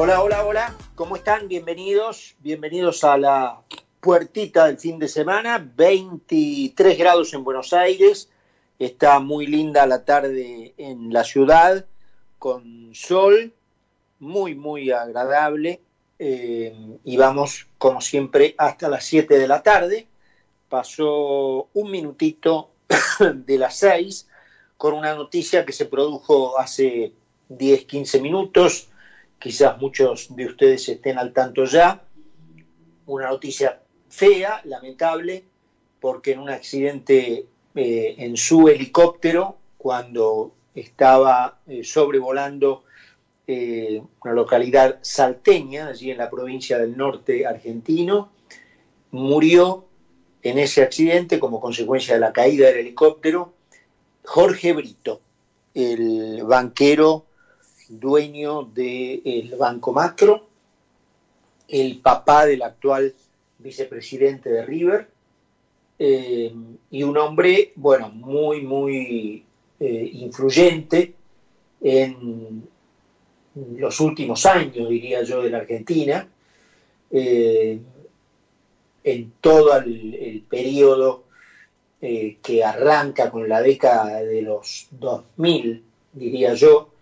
Hola, hola, hola, ¿cómo están? Bienvenidos, bienvenidos a la puertita del fin de semana, 23 grados en Buenos Aires, está muy linda la tarde en la ciudad, con sol, muy, muy agradable, eh, y vamos, como siempre, hasta las 7 de la tarde, pasó un minutito de las 6, con una noticia que se produjo hace 10, 15 minutos, quizás muchos de ustedes estén al tanto ya, una noticia fea, lamentable, porque en un accidente eh, en su helicóptero, cuando estaba eh, sobrevolando eh, una localidad salteña, allí en la provincia del norte argentino, murió en ese accidente como consecuencia de la caída del helicóptero Jorge Brito, el banquero dueño del Banco Macro, el papá del actual vicepresidente de River, eh, y un hombre, bueno, muy, muy eh, influyente en los últimos años, diría yo, de la Argentina, eh, en todo el, el periodo que arranca con la década de los 2000, diría yo,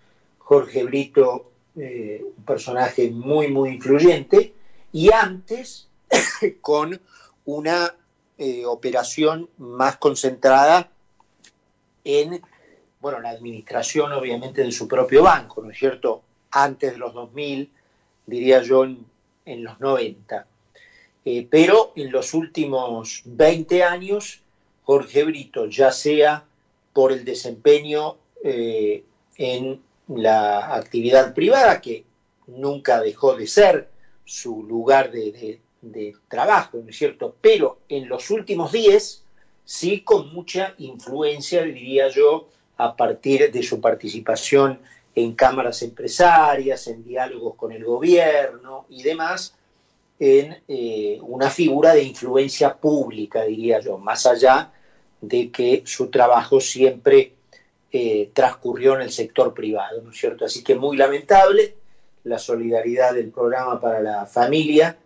Jorge Brito, eh, un personaje muy, muy influyente, y antes con una eh, operación más concentrada en, bueno, la administración obviamente de su propio banco, ¿no es cierto? Antes de los 2000, diría yo, en, los 90. Eh, pero en los últimos 20 años, Jorge Brito, ya sea por el desempeño en la actividad privada, que nunca dejó de ser su lugar de, trabajo, ¿no es cierto? Pero en los últimos días, sí con mucha influencia, diría yo, a partir de su participación en cámaras empresarias, en diálogos con el gobierno y demás, en eh, una figura de influencia pública, diría yo, más allá de que su trabajo siempre eh, transcurrió en el sector privado, ¿no es cierto? Así que muy lamentable la solidaridad del programa para la familia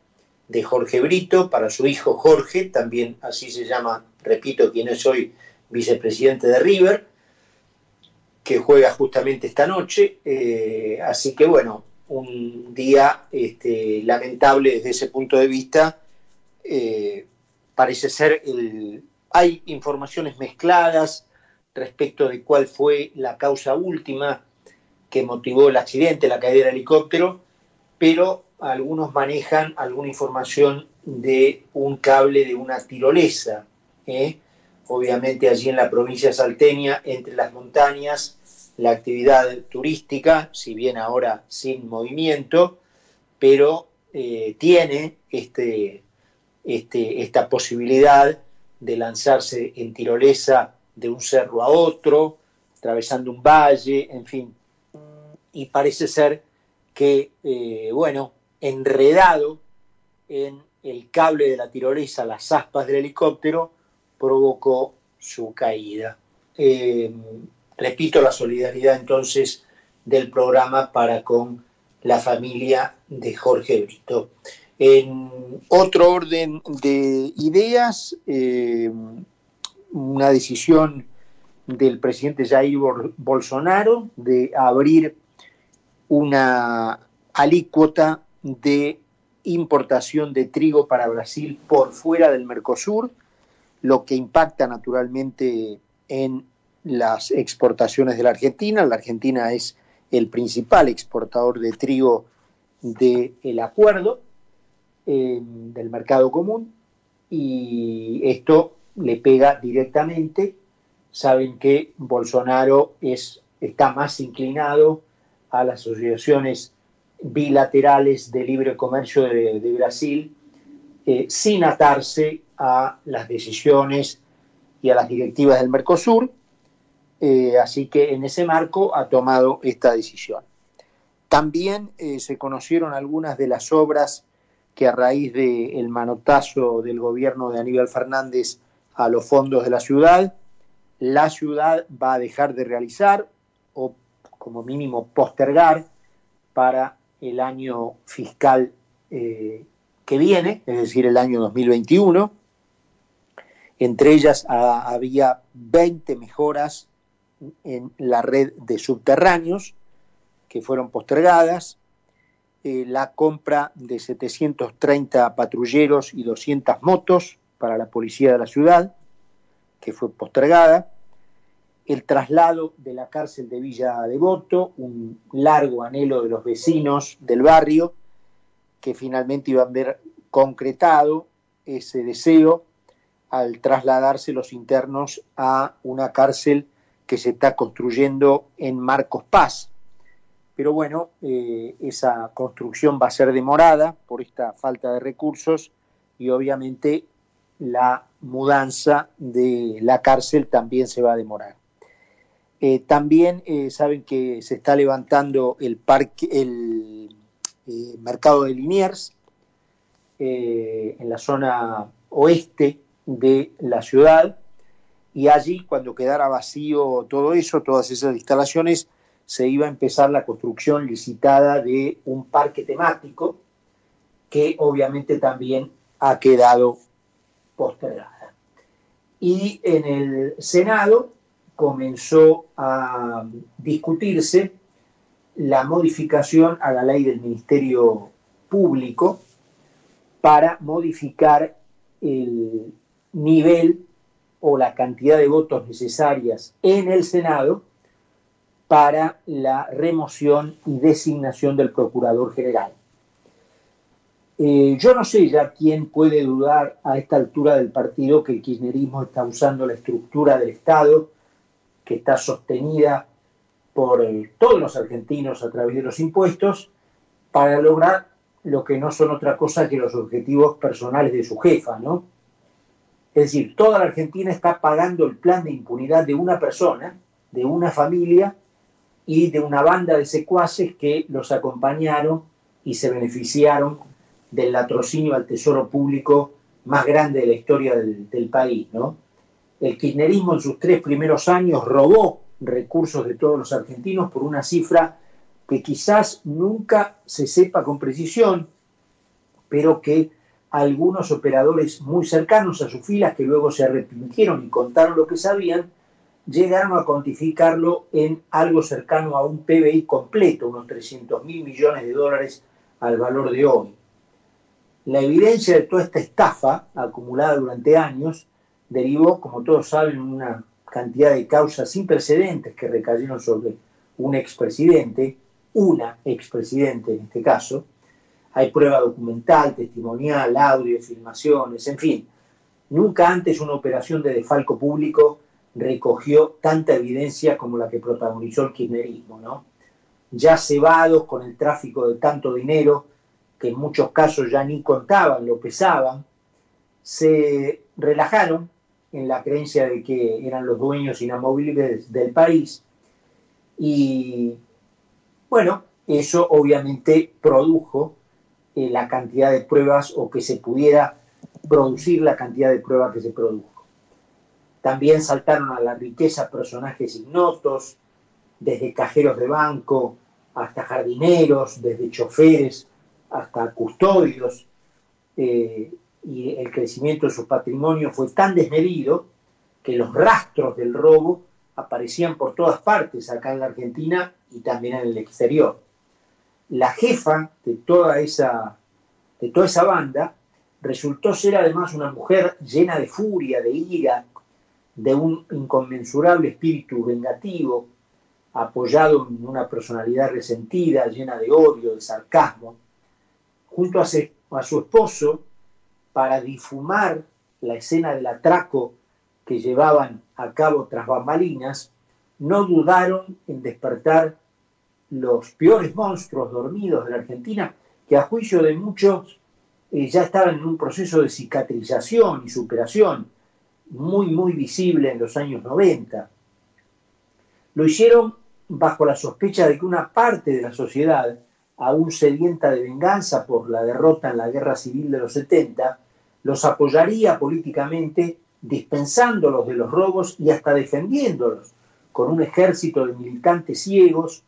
de Jorge Brito, para su hijo Jorge, también así se llama, repito, quien es hoy vicepresidente de River, que juega justamente esta noche. Eh, así que bueno, un día este, lamentable desde ese punto de vista. Eh, parece ser el... Hay informaciones mezcladas, respecto de cuál fue la causa última que motivó el accidente, la caída del helicóptero, pero algunos manejan alguna información de un cable de una tirolesa, ¿eh? obviamente allí en la provincia salteña, entre las montañas, la actividad turística, si bien ahora sin movimiento, pero eh, tiene este, este, esta posibilidad de lanzarse en tirolesa de un cerro a otro, atravesando un valle, en fin. Y parece ser que, eh, bueno, enredado en el cable de la tirolesa, las aspas del helicóptero, provocó su caída. Eh, repito, la solidaridad entonces del programa para con la familia de Jorge Brito. En otro orden de ideas, eh, una decisión del presidente Jair Bolsonaro de abrir una alícuota de importación de trigo para Brasil por fuera del Mercosur, lo que impacta naturalmente en las exportaciones de la Argentina. La Argentina es el principal exportador de trigo del acuerdo eh, del mercado común y esto le pega directamente. Saben que Bolsonaro es, está más inclinado a las asociaciones bilaterales de libre comercio de, Brasil, eh, sin atarse a las decisiones y a las directivas del Mercosur. Eh, así que en ese marco ha tomado esta decisión. También eh, se conocieron algunas de las obras que a raíz del manotazo del gobierno de Aníbal Fernández a los fondos de la ciudad, la ciudad va a dejar de realizar o como mínimo postergar para el año fiscal eh, que viene, es decir, el año 2021. Entre ellas había 20 mejoras en la red de subterráneos que fueron postergadas, eh, la compra de 730 patrulleros y 200 motos para la policía de la ciudad, que fue postergada, el traslado de la cárcel de Villa Devoto, un largo anhelo de los vecinos del barrio, que finalmente iban a ver concretado ese deseo al trasladarse los internos a una cárcel que se está construyendo en Marcos Paz. Pero bueno, eh, esa construcción va a ser demorada por esta falta de recursos y obviamente la mudanza de la cárcel también se va a demorar. Eh, también eh, saben que se está levantando el parque, el eh, mercado de Liniers en la zona oeste de la ciudad y allí cuando quedara vacío todo eso, todas esas instalaciones, se iba a empezar la construcción licitada de un parque temático que obviamente también ha quedado postergada. Y en el Senado comenzó a discutirse la modificación a la ley del Ministerio Público para modificar el nivel o la cantidad de votos necesarias en el Senado para la remoción y designación del Procurador General. Eh, yo no sé ya quién puede dudar a esta altura del partido que el kirchnerismo está usando la estructura del Estado que está sostenida por todos los argentinos a través de los impuestos para lograr lo que no son otra cosa que los objetivos personales de su jefa, ¿no? Es decir, toda la Argentina está pagando el plan de impunidad de una persona, de una familia y de una banda de secuaces que los acompañaron y se beneficiaron del latrocinio al tesoro público más grande de la historia del, país, ¿no? El kirchnerismo en sus tres primeros años robó recursos de todos los argentinos por una cifra que quizás nunca se sepa con precisión, pero que algunos operadores muy cercanos a sus filas, que luego se arrepintieron y contaron lo que sabían, llegaron a cuantificarlo en algo cercano a un PBI completo, unos 300 mil millones de dólares al valor de hoy. La evidencia de toda esta estafa acumulada durante años derivó, como todos saben, una cantidad de causas sin precedentes que recayeron sobre un expresidente, una expresidente en este caso. Hay prueba documental, testimonial, audio, filmaciones, en fin. Nunca antes una operación de desfalco público recogió tanta evidencia como la que protagonizó el kirchnerismo, ¿no? Ya cebados con el tráfico de tanto dinero, que en muchos casos ya ni contaban, lo pesaban, se relajaron en la creencia de que eran los dueños inamovibles del país. Y bueno, eso obviamente produjo eh, la cantidad de pruebas o que se pudiera producir la cantidad de pruebas que se produjo. También saltaron a la riqueza personajes ignotos, desde cajeros de banco hasta jardineros, desde choferes hasta custodios. Eh, y el crecimiento de su patrimonio fue tan desmedido que los rastros del robo aparecían por todas partes, acá en la Argentina y también en el exterior. La jefa de toda esa, de toda esa banda resultó ser además una mujer llena de furia, de ira, de un inconmensurable espíritu vengativo, apoyado en una personalidad resentida, llena de odio, de sarcasmo, junto a, su esposo, para difumar la escena del atraco que llevaban a cabo tras bambalinas, no dudaron en despertar los peores monstruos dormidos de la Argentina, que a juicio de muchos eh, ya estaban en un proceso de cicatrización y superación muy, muy visible en los años 90. Lo hicieron bajo la sospecha de que una parte de la sociedad aún sedienta de venganza por la derrota en la guerra civil de los 70, los apoyaría políticamente dispensándolos de los robos y hasta defendiéndolos con un ejército de militantes ciegos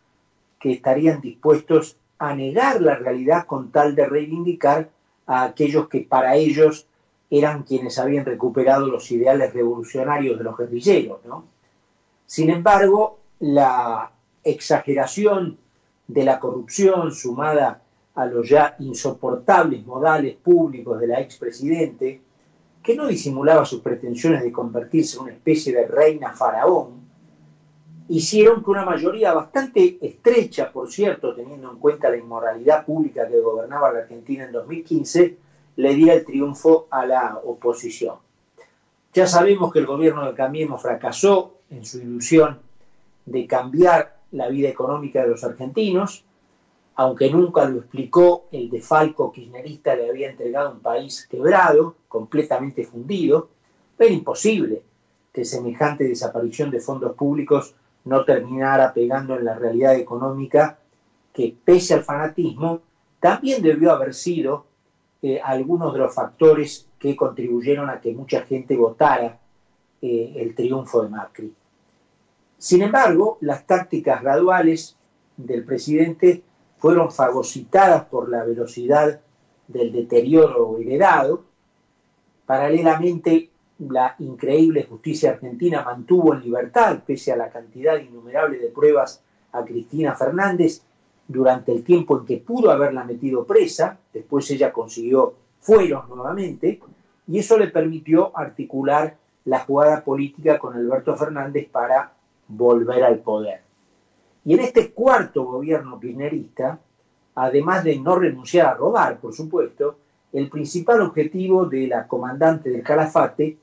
que estarían dispuestos a negar la realidad con tal de reivindicar a aquellos que para ellos eran quienes habían recuperado los ideales revolucionarios de los guerrilleros. Sin embargo, la exageración de la corrupción sumada a los ya insoportables modales públicos de la expresidente, que no disimulaba sus pretensiones de convertirse en una especie de reina faraón, hicieron que una mayoría bastante estrecha, por cierto, teniendo en cuenta la inmoralidad pública que gobernaba la Argentina en 2015, le diera el triunfo a la oposición. Ya sabemos que el gobierno de Cambiemos fracasó en su ilusión de cambiar la vida económica de los argentinos, aunque nunca lo explicó, el de Falco kirchnerista le había entregado un país quebrado, completamente fundido. Era imposible que semejante desaparición de fondos públicos no terminara pegando en la realidad económica que, pese al fanatismo, también debió haber sido eh, algunos de los factores que contribuyeron a que mucha gente votara eh, el triunfo de Macri. Sin embargo, las tácticas graduales del presidente fueron fagocitadas por la velocidad del deterioro heredado. Paralelamente, la increíble justicia argentina mantuvo en libertad, pese a la cantidad innumerable de pruebas, a Cristina Fernández durante el tiempo en que pudo haberla metido presa. Después ella consiguió fueros nuevamente y eso le permitió articular la jugada política con Alberto Fernández para volver al poder. Y en este cuarto gobierno kirchnerista, además de no renunciar a robar, por supuesto, el principal objetivo de la comandante del calafate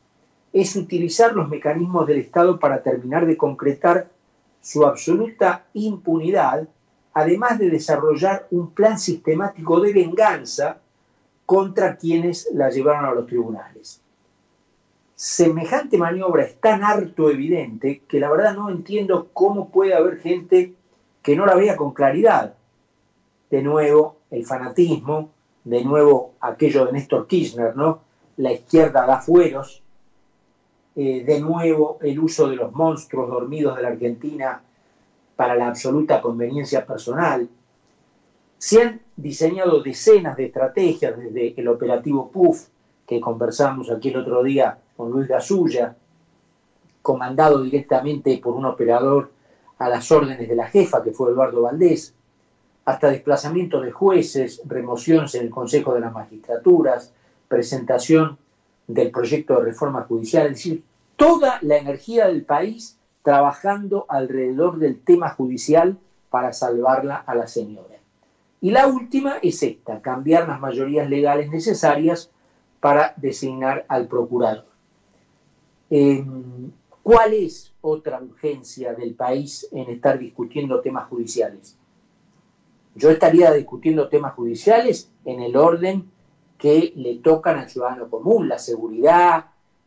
es utilizar los mecanismos del Estado para terminar de concretar su absoluta impunidad, además de desarrollar un plan sistemático de venganza contra quienes la llevaron a los tribunales. Semejante maniobra es tan harto evidente que la verdad no entiendo cómo puede haber gente que no la vea con claridad. De nuevo, el fanatismo, de nuevo aquello de Néstor Kirchner, ¿no? La izquierda da fueros, eh, de nuevo el uso de los monstruos dormidos de la Argentina para la absoluta conveniencia personal. Se han diseñado decenas de estrategias desde el operativo PUF, que conversamos aquí el otro día con Luis Gasulla, comandado directamente por un operador a las órdenes de la jefa, que fue Eduardo Valdés, hasta desplazamiento de jueces, remociones en el Consejo de las Magistraturas, presentación del proyecto de reforma judicial, es decir, toda la energía del país trabajando alrededor del tema judicial para salvarla a la señora. Y la última es esta, cambiar las mayorías legales necesarias para designar al procurador. Em, ¿Cuál es otra urgencia del país en estar discutiendo temas judiciales? Yo estaría discutiendo temas judiciales en el orden que le tocan al ciudadano común, la seguridad,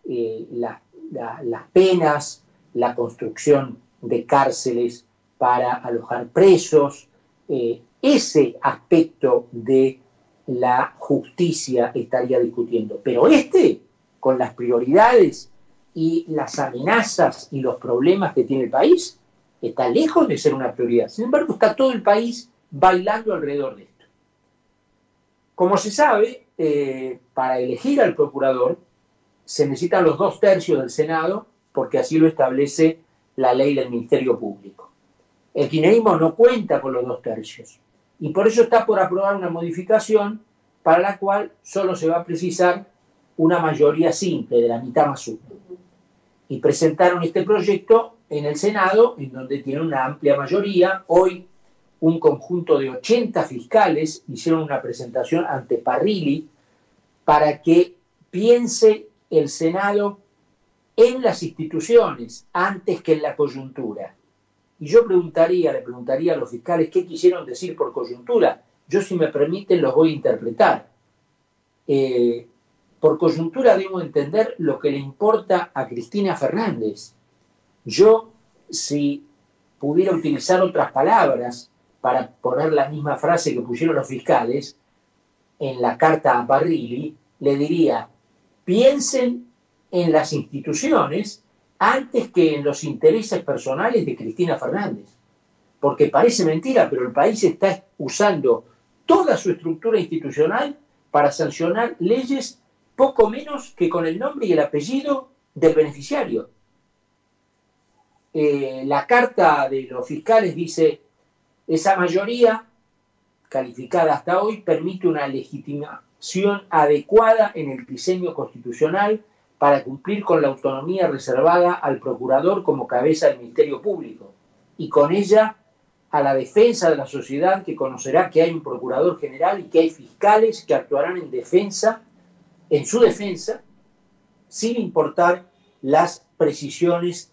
eh, las penas, la construcción de cárceles para alojar presos, eh, ese aspecto de la justicia estaría discutiendo. Pero este, con las prioridades y las amenazas y los problemas que tiene el país está lejos de ser una prioridad. Sin embargo, está todo el país bailando alrededor de esto. Como se sabe, eh, para elegir al procurador se necesitan los dos tercios del Senado porque así lo establece la ley del Ministerio Público. El kirchnerismo no cuenta con los dos tercios y por eso está por aprobar una modificación para la cual solo se va a precisar una mayoría simple de la mitad más uno y presentaron este proyecto en el Senado, en donde tiene una amplia mayoría. Hoy un conjunto de 80 fiscales hicieron una presentación ante Parrilli para que piense el Senado en las instituciones antes que en la coyuntura. Y yo preguntaría, le preguntaría a los fiscales qué quisieron decir por coyuntura. Yo, si me permiten, los voy a interpretar. Eh, por coyuntura debo entender lo que le importa a Cristina Fernández. Yo, si pudiera utilizar otras palabras para poner la misma frase que pusieron los fiscales en la carta a Parrilli, le diría, piensen en las instituciones antes que en los intereses personales de Cristina Fernández. porque parece mentira, pero el país está usando toda su estructura institucional para sancionar leyes poco menos que con el nombre y el apellido del beneficiario. Eh, la carta de los fiscales dice, esa mayoría calificada hasta hoy permite una legitimación adecuada en el diseño constitucional para cumplir con la autonomía reservada al procurador como cabeza del Ministerio Público y con ella a la defensa de la sociedad que conocerá que hay un procurador general y que hay fiscales que actuarán en defensa, en su defensa, sin importar las precisiones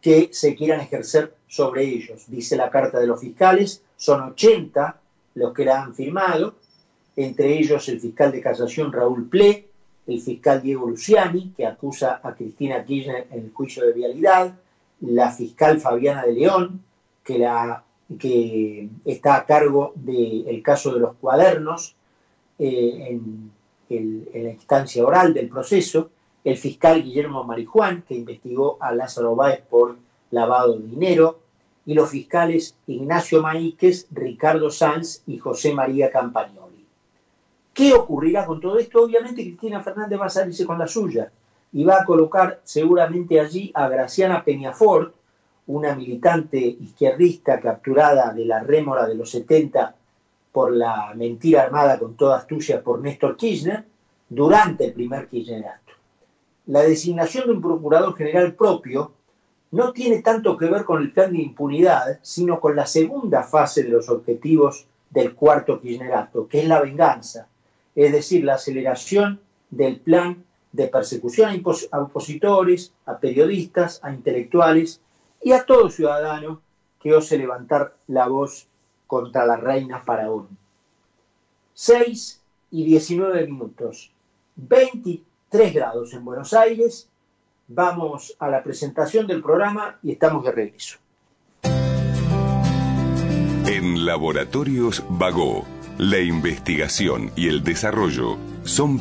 que se quieran ejercer sobre ellos. Dice la carta de los fiscales, son 80 los que la han firmado, entre ellos el fiscal de casación Raúl Ple, el fiscal Diego Luciani, que acusa a Cristina Kirchner en el juicio de vialidad, la fiscal Fabiana de León, que está a cargo del caso de los cuadernos eh, en, la instancia oral del proceso, el fiscal Guillermo Marijuán, que investigó a Lázaro Báez por lavado de dinero, y los fiscales Ignacio Maíquez, Ricardo Sanz y José María Campagnoli. ¿Qué ocurrirá con todo esto? Obviamente Cristina Fernández va a salirse con la suya y va a colocar seguramente allí a Graciana Peñafort, una militante izquierdista capturada de la rémora de los 70 por la mentira armada con toda astucia por Néstor Kirchner durante el primer Kirchnerato. La designación de un procurador general propio no tiene tanto que ver con el plan de impunidad, sino con la segunda fase de los objetivos del cuarto Kirchnerato, que es la venganza, es decir, la aceleración del plan de persecución a opositores, a periodistas, a intelectuales y a todo ciudadano que ose levantar la voz contra la reina faraón. 6 y 19 minutos, 23 grados en Buenos Aires. Vamos a la presentación del programa y estamos de regreso. En Laboratorios Vago, la investigación y el desarrollo son